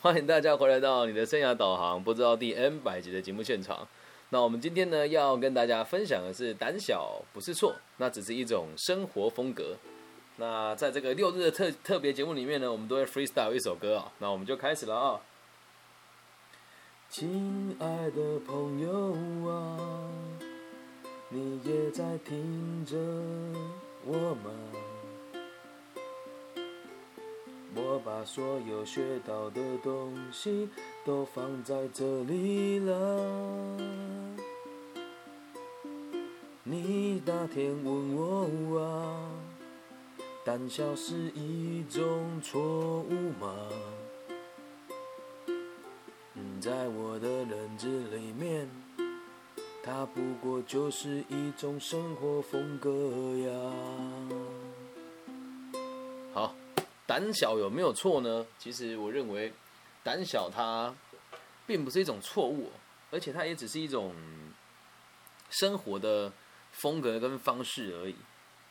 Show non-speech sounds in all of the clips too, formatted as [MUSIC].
欢迎大家回来到你的生涯导航不知道第 N 百集的节目现场。那我们今天呢要跟大家分享的是胆小不是错，那只是一种生活风格。那在这个六日的特特别节目里面呢，我们都会 freestyle 一首歌啊。那我们就开始了啊。亲爱的朋友啊，你也在听着我吗？我把所有学到的东西都放在这里了。你那天问我啊，胆小是一种错误吗？在我的认知里面，它不过就是一种生活风格呀。好。胆小有没有错呢？其实我认为，胆小它并不是一种错误，而且它也只是一种生活的风格跟方式而已。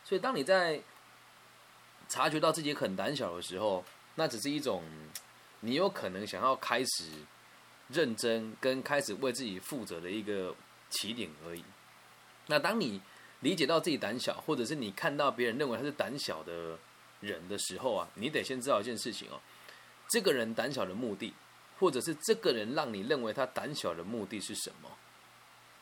所以，当你在察觉到自己很胆小的时候，那只是一种你有可能想要开始认真跟开始为自己负责的一个起点而已。那当你理解到自己胆小，或者是你看到别人认为他是胆小的。人的时候啊，你得先知道一件事情哦，这个人胆小的目的，或者是这个人让你认为他胆小的目的是什么？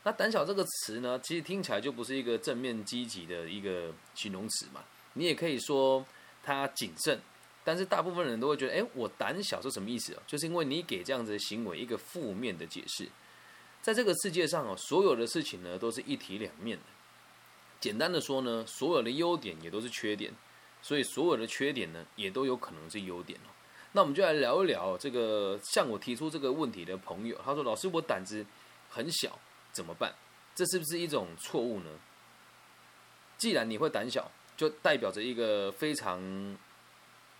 那胆小这个词呢，其实听起来就不是一个正面积极的一个形容词嘛。你也可以说他谨慎，但是大部分人都会觉得，哎，我胆小是什么意思哦？就是因为你给这样子的行为一个负面的解释。在这个世界上哦，所有的事情呢都是一体两面的。简单的说呢，所有的优点也都是缺点。所以所有的缺点呢，也都有可能是优点哦。那我们就来聊一聊这个向我提出这个问题的朋友，他说：“老师，我胆子很小，怎么办？这是不是一种错误呢？”既然你会胆小，就代表着一个非常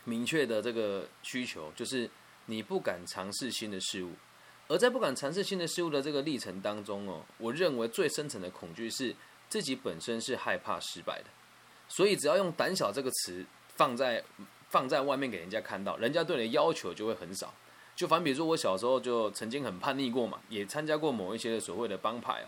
明确的这个需求，就是你不敢尝试新的事物。而在不敢尝试新的事物的这个历程当中哦，我认为最深层的恐惧是自己本身是害怕失败的。所以，只要用“胆小”这个词放在放在外面给人家看到，人家对你的要求就会很少。就反比如说，我小时候就曾经很叛逆过嘛，也参加过某一些所谓的帮派啊。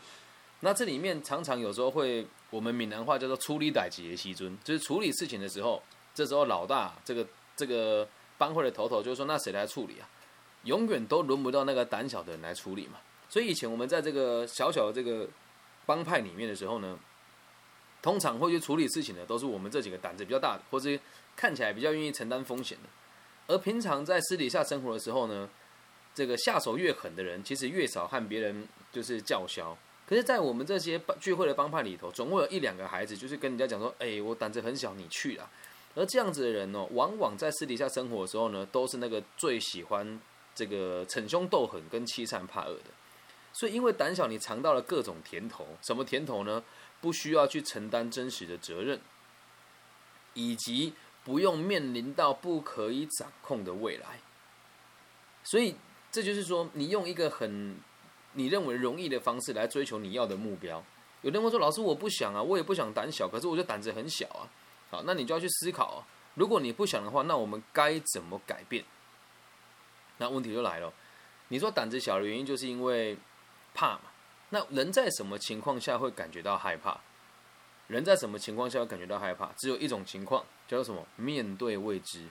那这里面常常有时候会，我们闽南话叫做“处理歹劫西尊”，就是处理事情的时候，这时候老大这个这个帮会的头头就说：“那谁来处理啊？”永远都轮不到那个胆小的人来处理嘛。所以以前我们在这个小小的这个帮派里面的时候呢。通常会去处理事情的，都是我们这几个胆子比较大的，或者看起来比较愿意承担风险的。而平常在私底下生活的时候呢，这个下手越狠的人，其实越少和别人就是叫嚣。可是，在我们这些聚会的帮派里头，总会有一两个孩子，就是跟人家讲说：“哎，我胆子很小，你去啦。”而这样子的人呢，往往在私底下生活的时候呢，都是那个最喜欢这个逞凶斗狠跟欺善怕恶的。所以，因为胆小，你尝到了各种甜头。什么甜头呢？不需要去承担真实的责任，以及不用面临到不可以掌控的未来。所以，这就是说，你用一个很你认为容易的方式来追求你要的目标。有人会说：“老师，我不想啊，我也不想胆小，可是我就胆子很小啊。”好，那你就要去思考啊。如果你不想的话，那我们该怎么改变？那问题就来了。你说胆子小的原因，就是因为怕嘛？那人在什么情况下会感觉到害怕？人在什么情况下会感觉到害怕？只有一种情况，叫做什么？面对未知。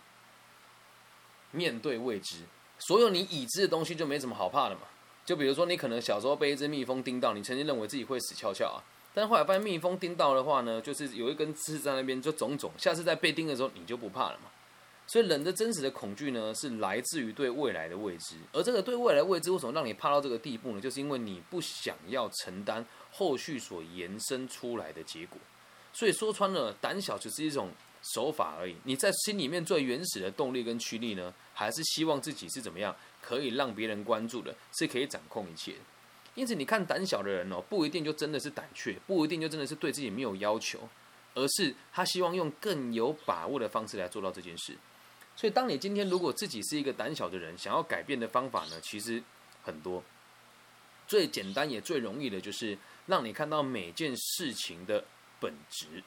面对未知，所有你已知的东西就没什么好怕的嘛。就比如说，你可能小时候被一只蜜蜂叮到，你曾经认为自己会死翘翘啊，但后来发现蜜蜂叮到的话呢，就是有一根刺在那边就肿肿，下次再被叮的时候，你就不怕了嘛。所以人的真实的恐惧呢，是来自于对未来的未知。而这个对未来的未知，为什么让你怕到这个地步呢？就是因为你不想要承担后续所延伸出来的结果。所以说穿了，胆小只是一种手法而已。你在心里面最原始的动力跟驱力呢，还是希望自己是怎么样，可以让别人关注的，是可以掌控一切。因此，你看胆小的人哦，不一定就真的是胆怯，不一定就真的是对自己没有要求，而是他希望用更有把握的方式来做到这件事。所以，当你今天如果自己是一个胆小的人，想要改变的方法呢，其实很多。最简单也最容易的，就是让你看到每件事情的本质。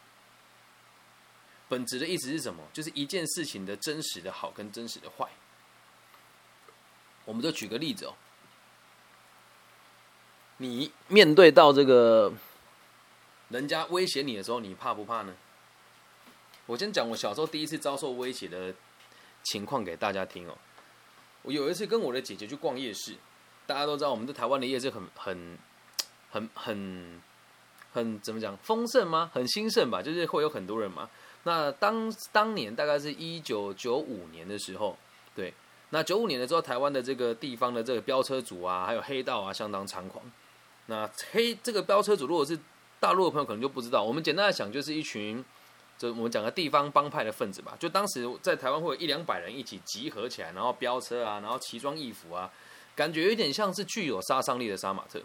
本质的意思是什么？就是一件事情的真实的好跟真实的坏。我们就举个例子哦，你面对到这个人家威胁你的时候，你怕不怕呢？我先讲我小时候第一次遭受威胁的情况给大家听哦。我有一次跟我的姐姐去逛夜市，大家都知道我们在台湾的夜市很很很很很怎么讲丰盛吗？很兴盛吧，就是会有很多人嘛。那当当年大概是一九九五年的时候，对，那九五年的时候，台湾的这个地方的这个飙车族啊，还有黑道啊，相当猖狂。那黑这个飙车族，如果是大陆的朋友可能就不知道，我们简单的想，就是一群。就我们讲个地方帮派的分子吧，就当时在台湾会有一两百人一起集合起来，然后飙车啊，然后奇装异服啊，感觉有点像是具有杀伤力的杀马特。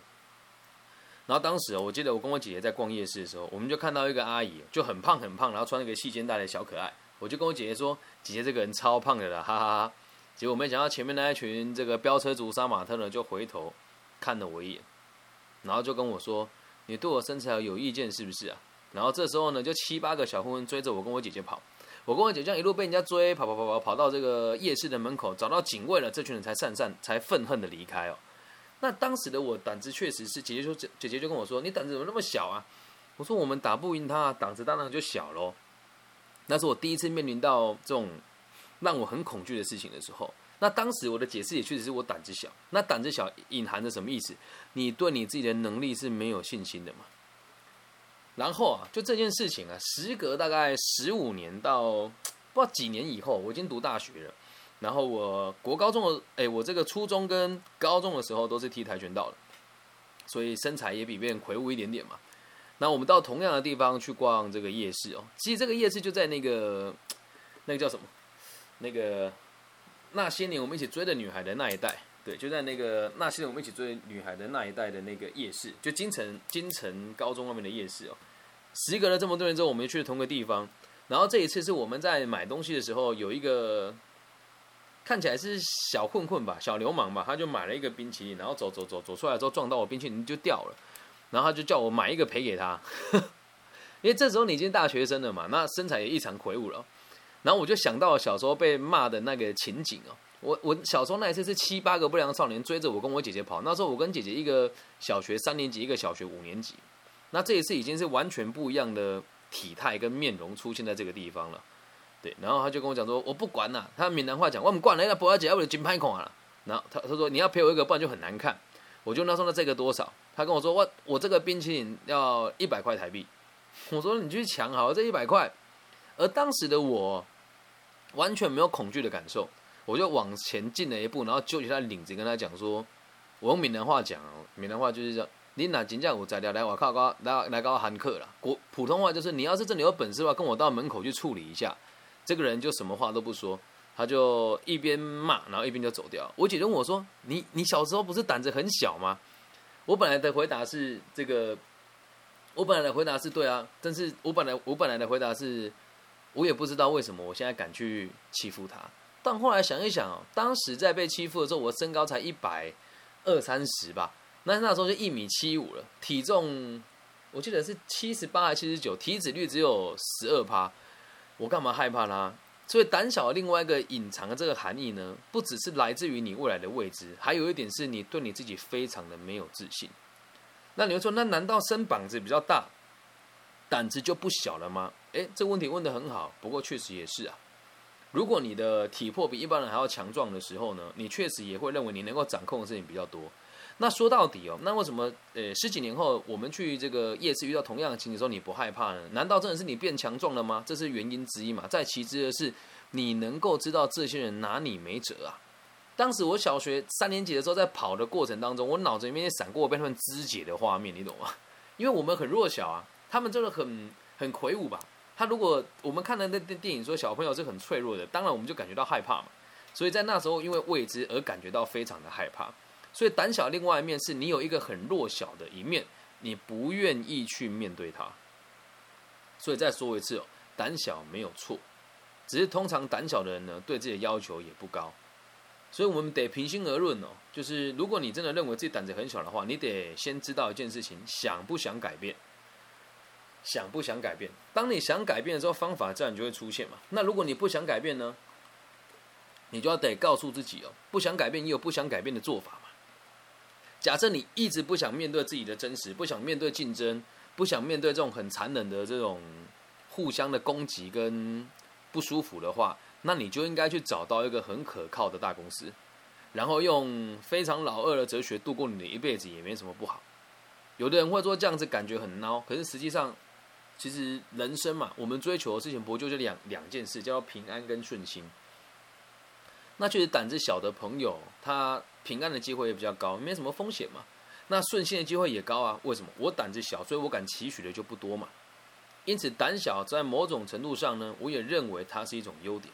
然后当时我记得我跟我姐姐在逛夜市的时候，我们就看到一个阿姨就很胖很胖，然后穿一个细肩带的小可爱，我就跟我姐姐说：“姐姐这个人超胖的啦，哈哈哈。”结果没想到前面那一群这个飙车族杀马特呢，就回头看了我一眼，然后就跟我说：“你对我身材有意见是不是啊？”然后这时候呢，就七八个小混混追着我跟我姐姐跑，我跟我姐这样一路被人家追，跑跑跑跑跑到这个夜市的门口，找到警卫了，这群人才散散，才愤恨的离开哦。那当时的我胆子确实是，姐姐说姐姐就跟我说，你胆子怎么那么小啊？我说我们打不赢他，胆子当然就小喽。那是我第一次面临到这种让我很恐惧的事情的时候。那当时我的解释也确实是我胆子小。那胆子小隐含着什么意思？你对你自己的能力是没有信心的嘛？然后啊，就这件事情啊，时隔大概十五年到不知道几年以后，我已经读大学了。然后我国高中的，哎，我这个初中跟高中的时候都是踢跆拳道的，所以身材也比别人魁梧一点点嘛。那我们到同样的地方去逛这个夜市哦，其实这个夜市就在那个那个叫什么？那个那些年我们一起追的女孩的那一带，对，就在那个那些年我们一起追女孩的那一带的那个夜市，就金城金城高中外面的夜市哦。时隔了这么多年之后，我们又去了同个地方。然后这一次是我们在买东西的时候，有一个看起来是小混混吧，小流氓吧，他就买了一个冰淇淋，然后走走走走出来之后撞到我冰淇淋就掉了，然后他就叫我买一个赔给他，[LAUGHS] 因为这时候你已经大学生了嘛，那身材也异常魁梧了。然后我就想到小时候被骂的那个情景哦，我我小时候那一次是七八个不良少年追着我跟我姐姐跑，那时候我跟姐姐一个小学三年级，一个小学五年级。那这一次已经是完全不一样的体态跟面容出现在这个地方了，对，然后他就跟我讲说，我不管了，他闽南话讲，我们管了，那不要姐要我金牌款了，然后他他说你要赔我一个，不然就很难看。我就那时候那这个多少？他跟我说我我这个冰淇淋要一百块台币。我说你去抢好这一百块。而当时的我完全没有恐惧的感受，我就往前进了一步，然后揪起他领子跟他讲说，我用闽南话讲，闽南话就是这样。你哪真正有材料来我靠高来来高喊客了？国普通话就是你要是真的有本事的话，跟我到门口去处理一下。这个人就什么话都不说，他就一边骂，然后一边就走掉。我姐问我说：“你你小时候不是胆子很小吗？”我本来的回答是这个，我本来的回答是对啊，但是我本来我本来的回答是，我也不知道为什么我现在敢去欺负他。但后来想一想，当时在被欺负的时候，我身高才一百二三十吧。那那时候就一米七五了，体重我记得是七十八还七十九，体脂率只有十二趴，我干嘛害怕他？所以胆小的另外一个隐藏的这个含义呢，不只是来自于你未来的未知，还有一点是你对你自己非常的没有自信。那你会说，那难道身膀子比较大，胆子就不小了吗？诶，这个问题问得很好，不过确实也是啊。如果你的体魄比一般人还要强壮的时候呢，你确实也会认为你能够掌控的事情比较多。那说到底哦，那为什么呃十几年后我们去这个夜市遇到同样的情景时候你不害怕呢？难道真的是你变强壮了吗？这是原因之一嘛。再其次的是，你能够知道这些人拿你没辙啊。当时我小学三年级的时候，在跑的过程当中，我脑子里面闪过被他们肢解的画面，你懂吗？因为我们很弱小啊，他们真的很很魁梧吧。他如果我们看的那电电影说小朋友是很脆弱的，当然我们就感觉到害怕嘛。所以在那时候因为未知而感觉到非常的害怕。所以胆小，另外一面是你有一个很弱小的一面，你不愿意去面对它。所以再说一次哦，胆小没有错，只是通常胆小的人呢，对自己的要求也不高。所以我们得平心而论哦，就是如果你真的认为自己胆子很小的话，你得先知道一件事情：想不想改变？想不想改变？当你想改变的时候，方法自然就会出现嘛。那如果你不想改变呢？你就要得告诉自己哦，不想改变也有不想改变的做法嘛。假设你一直不想面对自己的真实，不想面对竞争，不想面对这种很残忍的这种互相的攻击跟不舒服的话，那你就应该去找到一个很可靠的大公司，然后用非常老二的哲学度过你的一辈子，也没什么不好。有的人会说这样子感觉很孬，可是实际上，其实人生嘛，我们追求的事情不就这两两件事，叫做平安跟顺心。那确实胆子小的朋友，他平安的机会也比较高，没什么风险嘛。那顺心的机会也高啊？为什么？我胆子小，所以我敢期许的就不多嘛。因此，胆小在某种程度上呢，我也认为它是一种优点。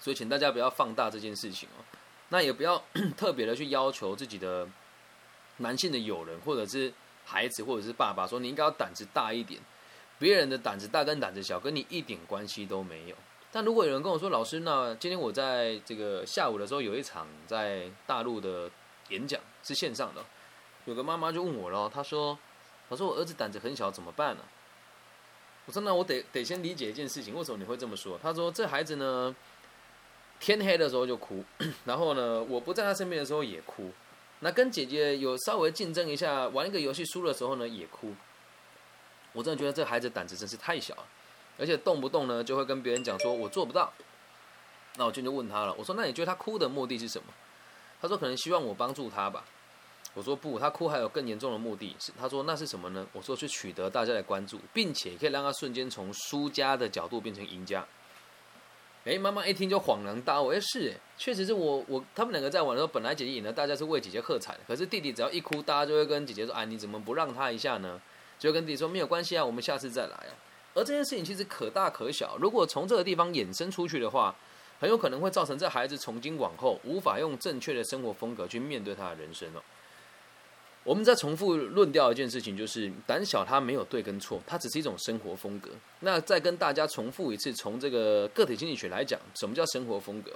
所以，请大家不要放大这件事情哦。那也不要 [COUGHS] 特别的去要求自己的男性的友人，或者是孩子，或者是爸爸，说你应该要胆子大一点。别人的胆子大跟胆子小，跟你一点关系都没有。但如果有人跟我说，老师，那今天我在这个下午的时候有一场在大陆的演讲，是线上的，有个妈妈就问我了，她说：“老师，我儿子胆子很小，怎么办呢？”我说：“那我得得先理解一件事情，为什么你会这么说？”她说：“这孩子呢，天黑的时候就哭，[CLEARS THROAT] 然后呢，我不在他身边的时候也哭，那跟姐姐有稍微竞争一下，玩一个游戏输的时候呢也哭。我真的觉得这孩子胆子真是太小了。”而且动不动呢就会跟别人讲说我做不到，那我就就问他了，我说那你觉得他哭的目的是什么？他说可能希望我帮助他吧。我说不，他哭还有更严重的目的是，他说那是什么呢？我说去取得大家的关注，并且可以让他瞬间从输家的角度变成赢家。哎，妈妈一听就恍然大悟，哎是，哎，确实是我我他们两个在玩的时候，本来姐姐赢了，大家是为姐姐喝彩，可是弟弟只要一哭，大家就会跟姐姐说，哎你怎么不让他一下呢？就跟弟弟说没有关系啊，我们下次再来啊。而这件事情其实可大可小，如果从这个地方衍生出去的话，很有可能会造成这孩子从今往后无法用正确的生活风格去面对他的人生哦。我们再重复论调一件事情，就是胆小它没有对跟错，它只是一种生活风格。那再跟大家重复一次，从这个个体经济学来讲，什么叫生活风格？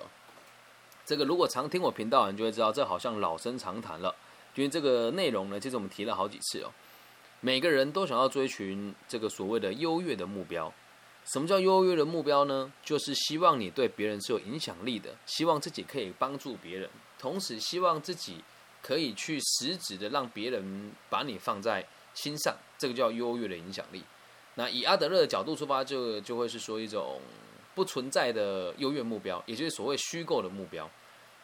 这个如果常听我频道的人就会知道，这好像老生常谈了，因为这个内容呢，其实我们提了好几次哦。每个人都想要追寻这个所谓的优越的目标。什么叫优越的目标呢？就是希望你对别人是有影响力的，希望自己可以帮助别人，同时希望自己可以去实质的让别人把你放在心上。这个叫优越的影响力。那以阿德勒的角度出发，就就会是说一种不存在的优越目标，也就是所谓虚构的目标。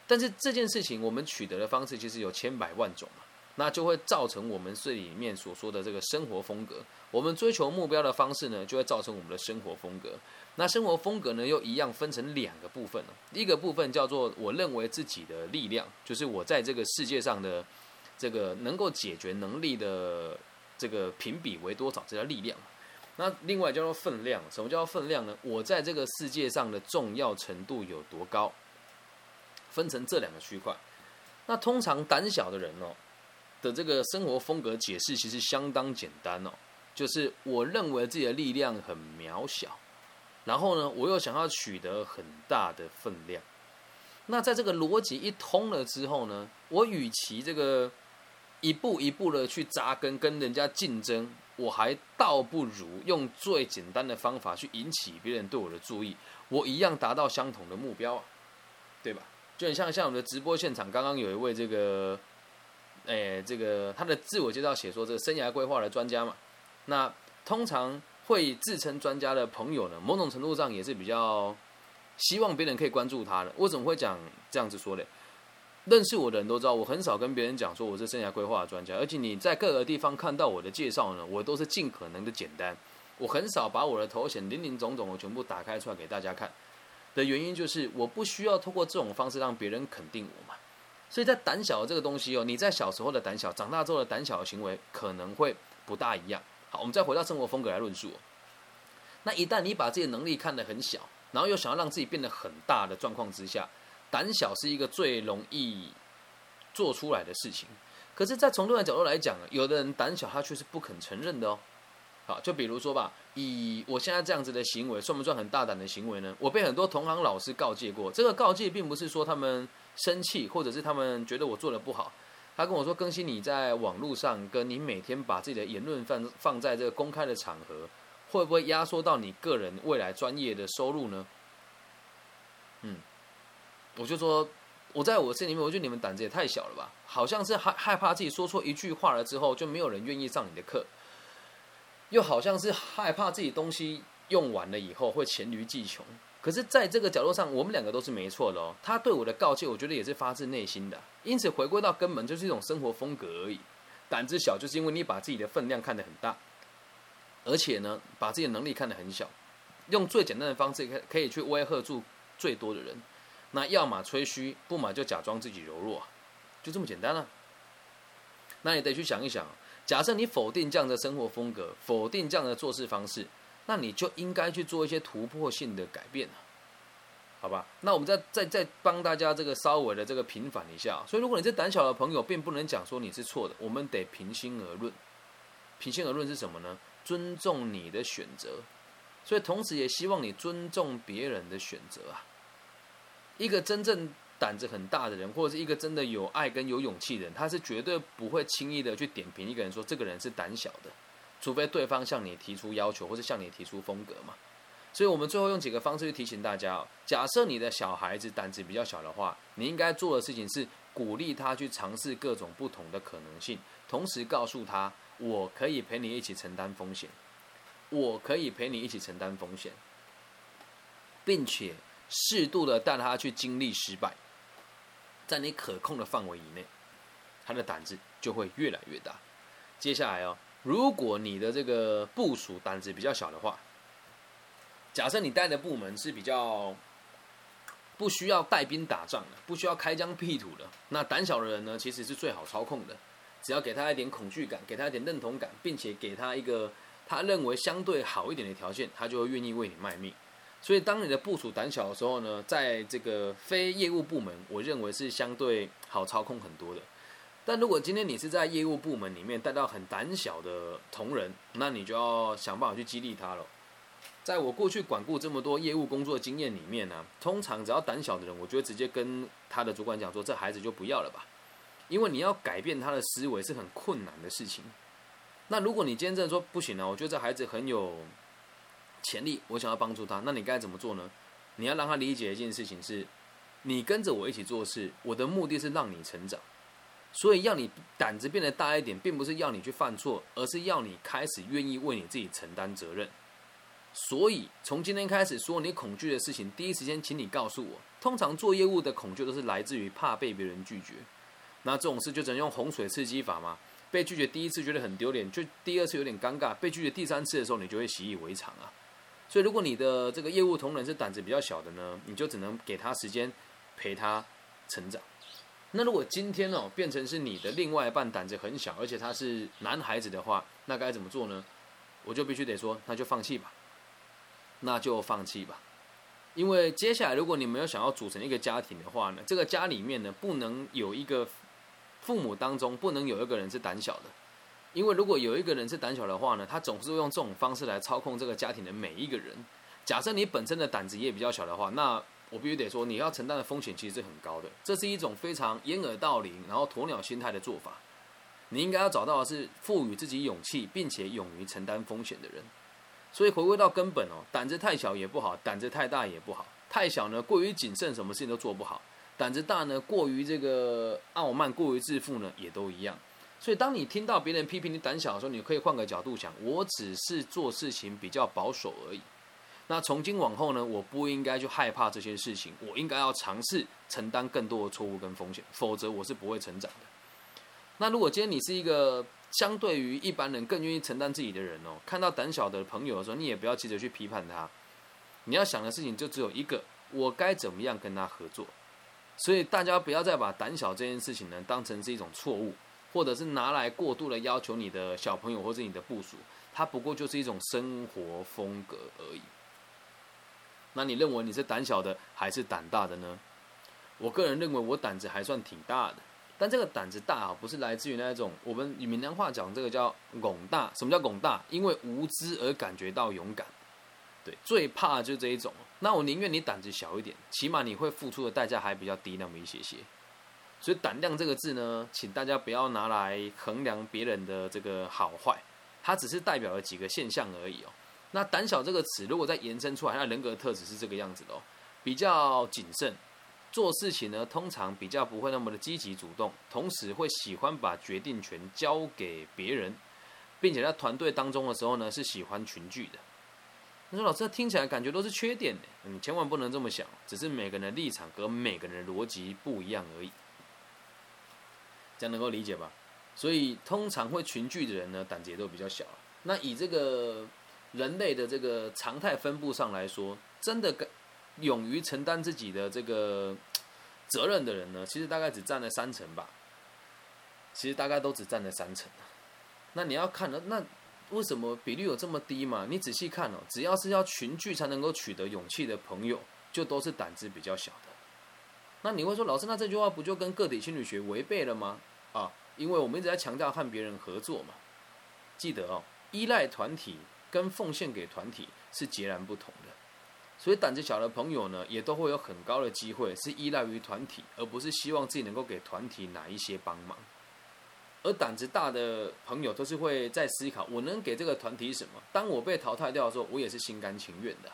但是这件事情，我们取得的方式其实有千百万种。那就会造成我们这里面所说的这个生活风格。我们追求目标的方式呢，就会造成我们的生活风格。那生活风格呢，又一样分成两个部分了。一个部分叫做我认为自己的力量，就是我在这个世界上的这个能够解决能力的这个评比为多少，这叫力量。那另外叫做分量。什么叫分量呢？我在这个世界上的重要程度有多高？分成这两个区块。那通常胆小的人哦。的这个生活风格解释其实相当简单哦，就是我认为自己的力量很渺小，然后呢，我又想要取得很大的分量。那在这个逻辑一通了之后呢，我与其这个一步一步的去扎根跟人家竞争，我还倒不如用最简单的方法去引起别人对我的注意，我一样达到相同的目标啊，对吧？就很像像我们的直播现场，刚刚有一位这个。诶，这个他的自我介绍写说，这个生涯规划的专家嘛，那通常会自称专家的朋友呢，某种程度上也是比较希望别人可以关注他的。我怎么会讲这样子说嘞？认识我的人都知道，我很少跟别人讲说我是生涯规划的专家，而且你在各个地方看到我的介绍呢，我都是尽可能的简单，我很少把我的头衔林林总总的全部打开出来给大家看。的原因就是我不需要通过这种方式让别人肯定我嘛。所以在胆小的这个东西哦，你在小时候的胆小，长大之后的胆小的行为可能会不大一样。好，我们再回到生活风格来论述。那一旦你把自己的能力看得很小，然后又想要让自己变得很大的状况之下，胆小是一个最容易做出来的事情。可是，在从另外角度来讲，有的人胆小，他却是不肯承认的哦。好，就比如说吧，以我现在这样子的行为，算不算很大胆的行为呢？我被很多同行老师告诫过，这个告诫并不是说他们。生气，或者是他们觉得我做的不好，他跟我说：“更新你在网络上，跟你每天把自己的言论放放在这个公开的场合，会不会压缩到你个人未来专业的收入呢？”嗯，我就说，我在我心里面，我觉得你们胆子也太小了吧？好像是害害怕自己说错一句话了之后，就没有人愿意上你的课，又好像是害怕自己东西用完了以后会黔驴技穷。可是，在这个角度上，我们两个都是没错的哦。他对我的告诫，我觉得也是发自内心的。因此，回归到根本，就是一种生活风格而已。胆子小，就是因为你把自己的分量看得很大，而且呢，把自己的能力看得很小，用最简单的方式可可以去威吓住最多的人。那要么吹嘘，不嘛就假装自己柔弱，就这么简单了。那你得去想一想，假设你否定这样的生活风格，否定这样的做事方式。那你就应该去做一些突破性的改变好吧？那我们再再再帮大家这个稍微的这个平反一下。所以，如果你是胆小的朋友，并不能讲说你是错的，我们得平心而论。平心而论是什么呢？尊重你的选择，所以同时也希望你尊重别人的选择啊。一个真正胆子很大的人，或者是一个真的有爱跟有勇气的人，他是绝对不会轻易的去点评一个人说这个人是胆小的。除非对方向你提出要求，或者向你提出风格嘛，所以我们最后用几个方式去提醒大家哦。假设你的小孩子胆子比较小的话，你应该做的事情是鼓励他去尝试各种不同的可能性，同时告诉他我可以陪你一起承担风险，我可以陪你一起承担风险，并且适度的带他去经历失败，在你可控的范围以内，他的胆子就会越来越大。接下来哦。如果你的这个部署胆子比较小的话，假设你带的部门是比较不需要带兵打仗的，不需要开疆辟土的，那胆小的人呢，其实是最好操控的。只要给他一点恐惧感，给他一点认同感，并且给他一个他认为相对好一点的条件，他就会愿意为你卖命。所以，当你的部署胆小的时候呢，在这个非业务部门，我认为是相对好操控很多的。但如果今天你是在业务部门里面带到很胆小的同仁，那你就要想办法去激励他了。在我过去管顾这么多业务工作经验里面呢，通常只要胆小的人，我觉得直接跟他的主管讲说：“这孩子就不要了吧。”因为你要改变他的思维是很困难的事情。那如果你今天真的说不行了，我觉得这孩子很有潜力，我想要帮助他，那你该怎么做呢？你要让他理解一件事情是：你跟着我一起做事，我的目的是让你成长。所以要你胆子变得大一点，并不是要你去犯错，而是要你开始愿意为你自己承担责任。所以从今天开始，所有你恐惧的事情，第一时间请你告诉我。通常做业务的恐惧都是来自于怕被别人拒绝。那这种事就只能用洪水刺激法嘛？被拒绝第一次觉得很丢脸，就第二次有点尴尬，被拒绝第三次的时候，你就会习以为常啊。所以如果你的这个业务同仁是胆子比较小的呢，你就只能给他时间陪他成长。那如果今天哦变成是你的另外一半胆子很小，而且他是男孩子的话，那该怎么做呢？我就必须得说，那就放弃吧，那就放弃吧。因为接下来如果你没有想要组成一个家庭的话呢，这个家里面呢不能有一个父母当中不能有一个人是胆小的，因为如果有一个人是胆小的话呢，他总是用这种方式来操控这个家庭的每一个人。假设你本身的胆子也比较小的话，那我必须得说，你要承担的风险其实是很高的。这是一种非常掩耳盗铃，然后鸵鸟心态的做法。你应该要找到的是赋予自己勇气，并且勇于承担风险的人。所以回归到根本哦，胆子太小也不好，胆子太大也不好。太小呢，过于谨慎，什么事情都做不好；胆子大呢，过于这个傲慢，过于自负呢，也都一样。所以，当你听到别人批评你胆小的时候，你可以换个角度想：我只是做事情比较保守而已。那从今往后呢，我不应该去害怕这些事情，我应该要尝试承担更多的错误跟风险，否则我是不会成长的。那如果今天你是一个相对于一般人更愿意承担自己的人哦，看到胆小的朋友的时候，你也不要急着去批判他，你要想的事情就只有一个：我该怎么样跟他合作。所以大家不要再把胆小这件事情呢当成是一种错误，或者是拿来过度的要求你的小朋友或者你的部属，它不过就是一种生活风格而已。那你认为你是胆小的还是胆大的呢？我个人认为我胆子还算挺大的，但这个胆子大啊，不是来自于那种我们闽南话讲这个叫“拱大”。什么叫“拱大”？因为无知而感觉到勇敢。对，最怕就这一种。那我宁愿你胆子小一点，起码你会付出的代价还比较低那么一些些。所以“胆量”这个字呢，请大家不要拿来衡量别人的这个好坏，它只是代表了几个现象而已哦。那胆小这个词，如果再延伸出来，那人格特质是这个样子的哦，比较谨慎，做事情呢，通常比较不会那么的积极主动，同时会喜欢把决定权交给别人，并且在团队当中的时候呢，是喜欢群聚的。你说老师，听起来感觉都是缺点的，你千万不能这么想，只是每个人的立场跟每个人的逻辑不一样而已。这样能够理解吧？所以通常会群聚的人呢，胆子也都比较小。那以这个人类的这个常态分布上来说，真的跟勇于承担自己的这个责任的人呢，其实大概只占了三成吧。其实大概都只占了三成。那你要看了，那为什么比率有这么低嘛？你仔细看哦，只要是要群聚才能够取得勇气的朋友，就都是胆子比较小的。那你会说，老师，那这句话不就跟个体心理学违背了吗？啊，因为我们一直在强调和别人合作嘛。记得哦，依赖团体跟奉献给团体是截然不同的。所以胆子小的朋友呢，也都会有很高的机会是依赖于团体，而不是希望自己能够给团体哪一些帮忙。而胆子大的朋友都是会在思考，我能给这个团体什么？当我被淘汰掉的时候，我也是心甘情愿的。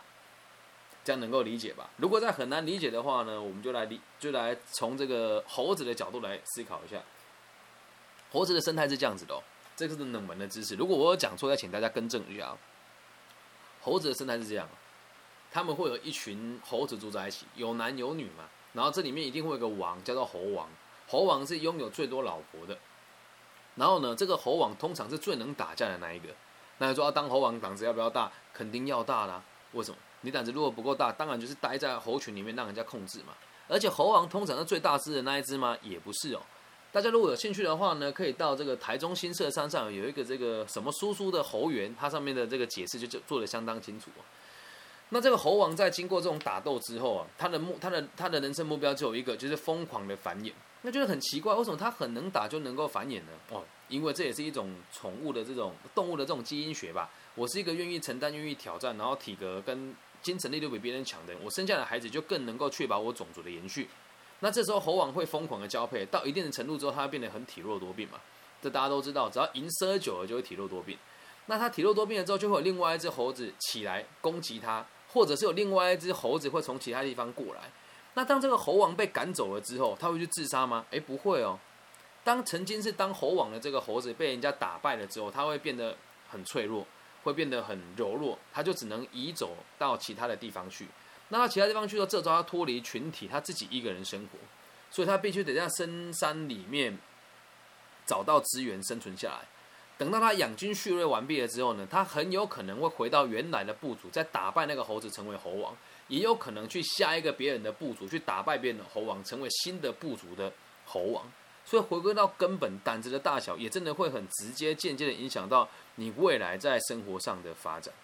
这样能够理解吧？如果在很难理解的话呢，我们就来理，就来从这个猴子的角度来思考一下。猴子的生态是这样子的哦，这个是冷门的知识。如果我有讲错，再请大家更正一下啊。猴子的生态是这样。他们会有一群猴子住在一起，有男有女嘛。然后这里面一定会有个王，叫做猴王。猴王是拥有最多老婆的。然后呢，这个猴王通常是最能打架的那一个。那你说要当猴王，胆子要不要大？肯定要大啦。为什么？你胆子如果不够大，当然就是待在猴群里面让人家控制嘛。而且猴王通常是最大只的那一只吗？也不是哦。大家如果有兴趣的话呢，可以到这个台中新社山上有一个这个什么叔叔的猴园，它上面的这个解释就就做的相当清楚。那这个猴王在经过这种打斗之后啊，他的目他的他的人生目标只有一个，就是疯狂的繁衍。那就是很奇怪，为什么他很能打就能够繁衍呢？哦，因为这也是一种宠物的这种动物的这种基因学吧。我是一个愿意承担、愿意挑战，然后体格跟精神力都比别人强的人，我生下的孩子就更能够确保我种族的延续。那这时候猴王会疯狂的交配，到一定的程度之后，它会变得很体弱多病嘛。这大家都知道，只要营蛰久了就会体弱多病。那它体弱多病了之后，就会有另外一只猴子起来攻击它。或者是有另外一只猴子会从其他地方过来，那当这个猴王被赶走了之后，他会去自杀吗？诶，不会哦。当曾经是当猴王的这个猴子被人家打败了之后，他会变得很脆弱，会变得很柔弱，他就只能移走到其他的地方去。那到其他地方去后，这招他脱离群体，他自己一个人生活，所以他必须得在深山里面找到资源生存下来。等到他养精蓄锐完毕了之后呢，他很有可能会回到原来的部族，再打败那个猴子成为猴王，也有可能去下一个别人的部族去打败别人的猴王，成为新的部族的猴王。所以回归到根本，胆子的大小也真的会很直接、间接的影响到你未来在生活上的发展。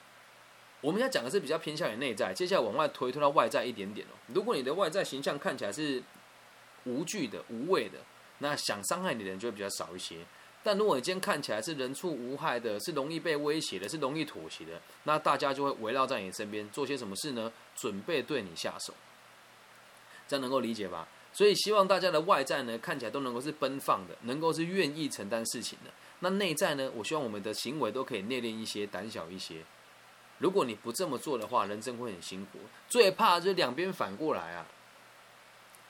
我们要讲的是比较偏向于内在，接下来往外推，推到外在一点点哦。如果你的外在形象看起来是无惧的、无畏的，那想伤害你的人就会比较少一些。但如果你今天看起来是人畜无害的，是容易被威胁的，是容易妥协的，那大家就会围绕在你身边做些什么事呢？准备对你下手，这样能够理解吧？所以希望大家的外在呢，看起来都能够是奔放的，能够是愿意承担事情的。那内在呢？我希望我们的行为都可以内敛一些，胆小一些。如果你不这么做的话，人生会很辛苦。最怕就是两边反过来啊！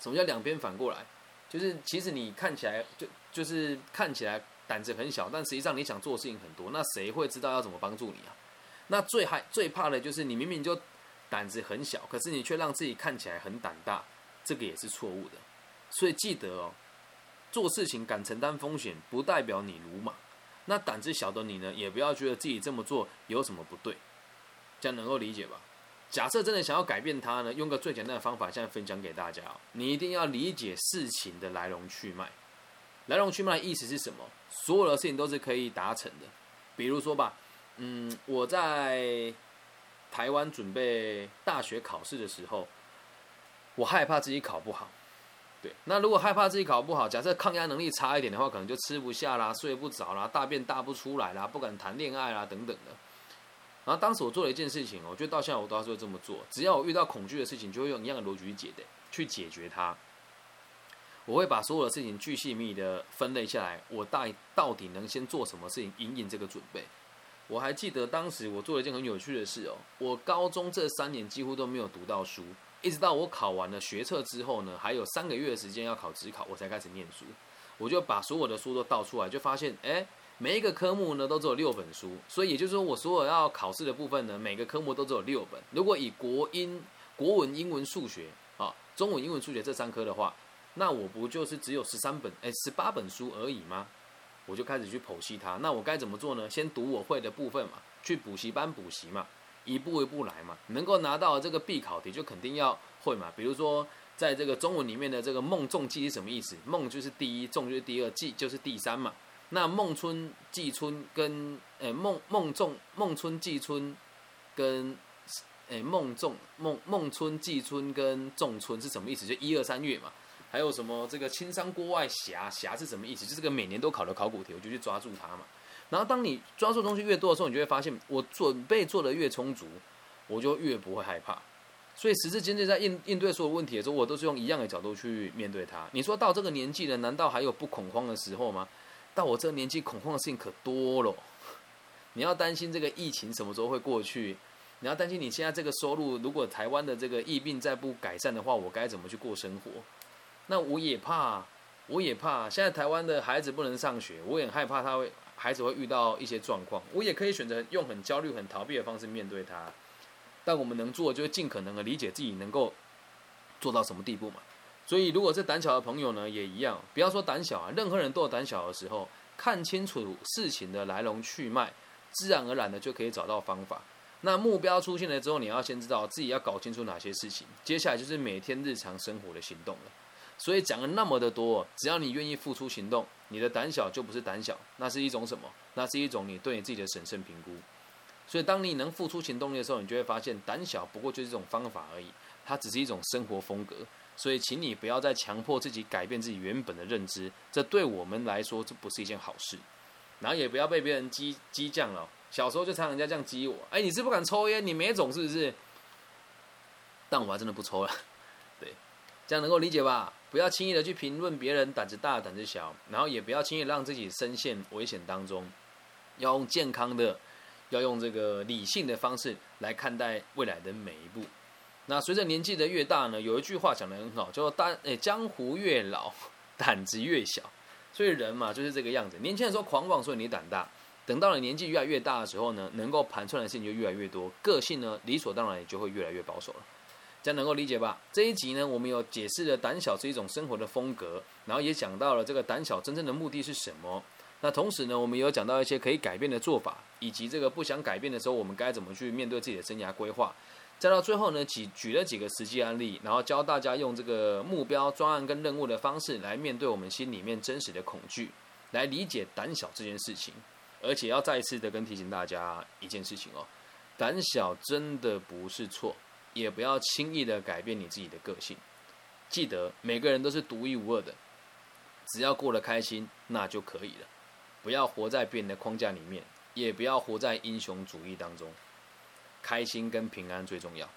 什么叫两边反过来？就是其实你看起来就就是看起来。胆子很小，但实际上你想做事情很多，那谁会知道要怎么帮助你啊？那最害最怕的就是你明明就胆子很小，可是你却让自己看起来很胆大，这个也是错误的。所以记得哦，做事情敢承担风险，不代表你鲁莽。那胆子小的你呢，也不要觉得自己这么做有什么不对，这样能够理解吧？假设真的想要改变它呢，用个最简单的方法，现在分享给大家你一定要理解事情的来龙去脉。来龙去脉的意思是什么？所有的事情都是可以达成的。比如说吧，嗯，我在台湾准备大学考试的时候，我害怕自己考不好。对，那如果害怕自己考不好，假设抗压能力差一点的话，可能就吃不下啦，睡不着啦，大便大不出来啦，不敢谈恋爱啦，等等的。然后当时我做了一件事情，我觉得到现在我都还是会这么做。只要我遇到恐惧的事情，就会用一样的逻辑去解的，去解决它。我会把所有的事情巨细密的分类下来，我大到底能先做什么事情，引引这个准备。我还记得当时我做了一件很有趣的事哦，我高中这三年几乎都没有读到书，一直到我考完了学测之后呢，还有三个月的时间要考职考，我才开始念书。我就把所有的书都倒出来，就发现，哎，每一个科目呢都只有六本书，所以也就是说，我所有要考试的部分呢，每个科目都只有六本。如果以国英、国文、英文、数学啊，中文、英文、数学这三科的话，那我不就是只有十三本，哎，十八本书而已吗？我就开始去剖析它。那我该怎么做呢？先读我会的部分嘛，去补习班补习嘛，一步一步来嘛。能够拿到这个必考题，就肯定要会嘛。比如说。在这个中文里面的这个梦中记是什么意思？梦就是第一，中就是第二，记就是第三嘛。那孟春季春跟诶孟孟仲孟春季春跟诶孟仲孟孟春季春跟仲春是什么意思？就一二三月嘛。还有什么这个青山郭外霞霞是什么意思？就是个每年都考的考古题，我就去抓住它嘛。然后当你抓住东西越多的时候，你就会发现，我准备做的越充足，我就越不会害怕。所以时至今日，在应应对所有问题的时候，我都是用一样的角度去面对它。你说到这个年纪了，难道还有不恐慌的时候吗？到我这个年纪，恐慌的事情可多了。你要担心这个疫情什么时候会过去？你要担心你现在这个收入，如果台湾的这个疫病再不改善的话，我该怎么去过生活？那我也怕，我也怕。现在台湾的孩子不能上学，我也害怕他会孩子会遇到一些状况。我也可以选择用很焦虑、很逃避的方式面对他。但我们能做，就是尽可能的理解自己能够做到什么地步嘛。所以，如果是胆小的朋友呢，也一样，不要说胆小啊，任何人都有胆小的时候。看清楚事情的来龙去脉，自然而然的就可以找到方法。那目标出现了之后，你要先知道自己要搞清楚哪些事情，接下来就是每天日常生活的行动了。所以讲了那么的多，只要你愿意付出行动，你的胆小就不是胆小，那是一种什么？那是一种你对你自己的审慎评估。所以，当你能付出行动力的时候，你就会发现，胆小不过就是一种方法而已，它只是一种生活风格。所以，请你不要再强迫自己改变自己原本的认知，这对我们来说，这不是一件好事。然后，也不要被别人激激将了。小时候就常人家这样激我，哎，你是不敢抽烟，你没种是不是？但我还真的不抽了。对，这样能够理解吧？不要轻易的去评论别人胆子大胆子小，然后也不要轻易让自己深陷危险当中，要用健康的。要用这个理性的方式来看待未来的每一步。那随着年纪的越大呢，有一句话讲得很好，叫做“胆诶江湖越老，胆子越小”。所以人嘛就是这个样子。年轻的时候狂妄，所以你胆大；等到了年纪越来越大的时候呢，能够盘算的事情就越来越多，个性呢理所当然也就会越来越保守了。这样能够理解吧？这一集呢，我们有解释了胆小是一种生活的风格，然后也讲到了这个胆小真正的目的是什么。那同时呢，我们也有讲到一些可以改变的做法，以及这个不想改变的时候，我们该怎么去面对自己的生涯规划。再到最后呢，举举了几个实际案例，然后教大家用这个目标、专案跟任务的方式来面对我们心里面真实的恐惧，来理解胆小这件事情。而且要再一次的跟提醒大家一件事情哦，胆小真的不是错，也不要轻易的改变你自己的个性。记得每个人都是独一无二的，只要过得开心，那就可以了。不要活在别人的框架里面，也不要活在英雄主义当中。开心跟平安最重要。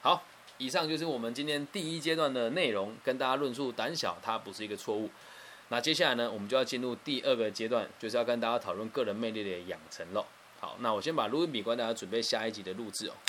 好，以上就是我们今天第一阶段的内容，跟大家论述胆小它不是一个错误。那接下来呢，我们就要进入第二个阶段，就是要跟大家讨论个人魅力的养成了。好，那我先把录音笔关，大家准备下一集的录制哦。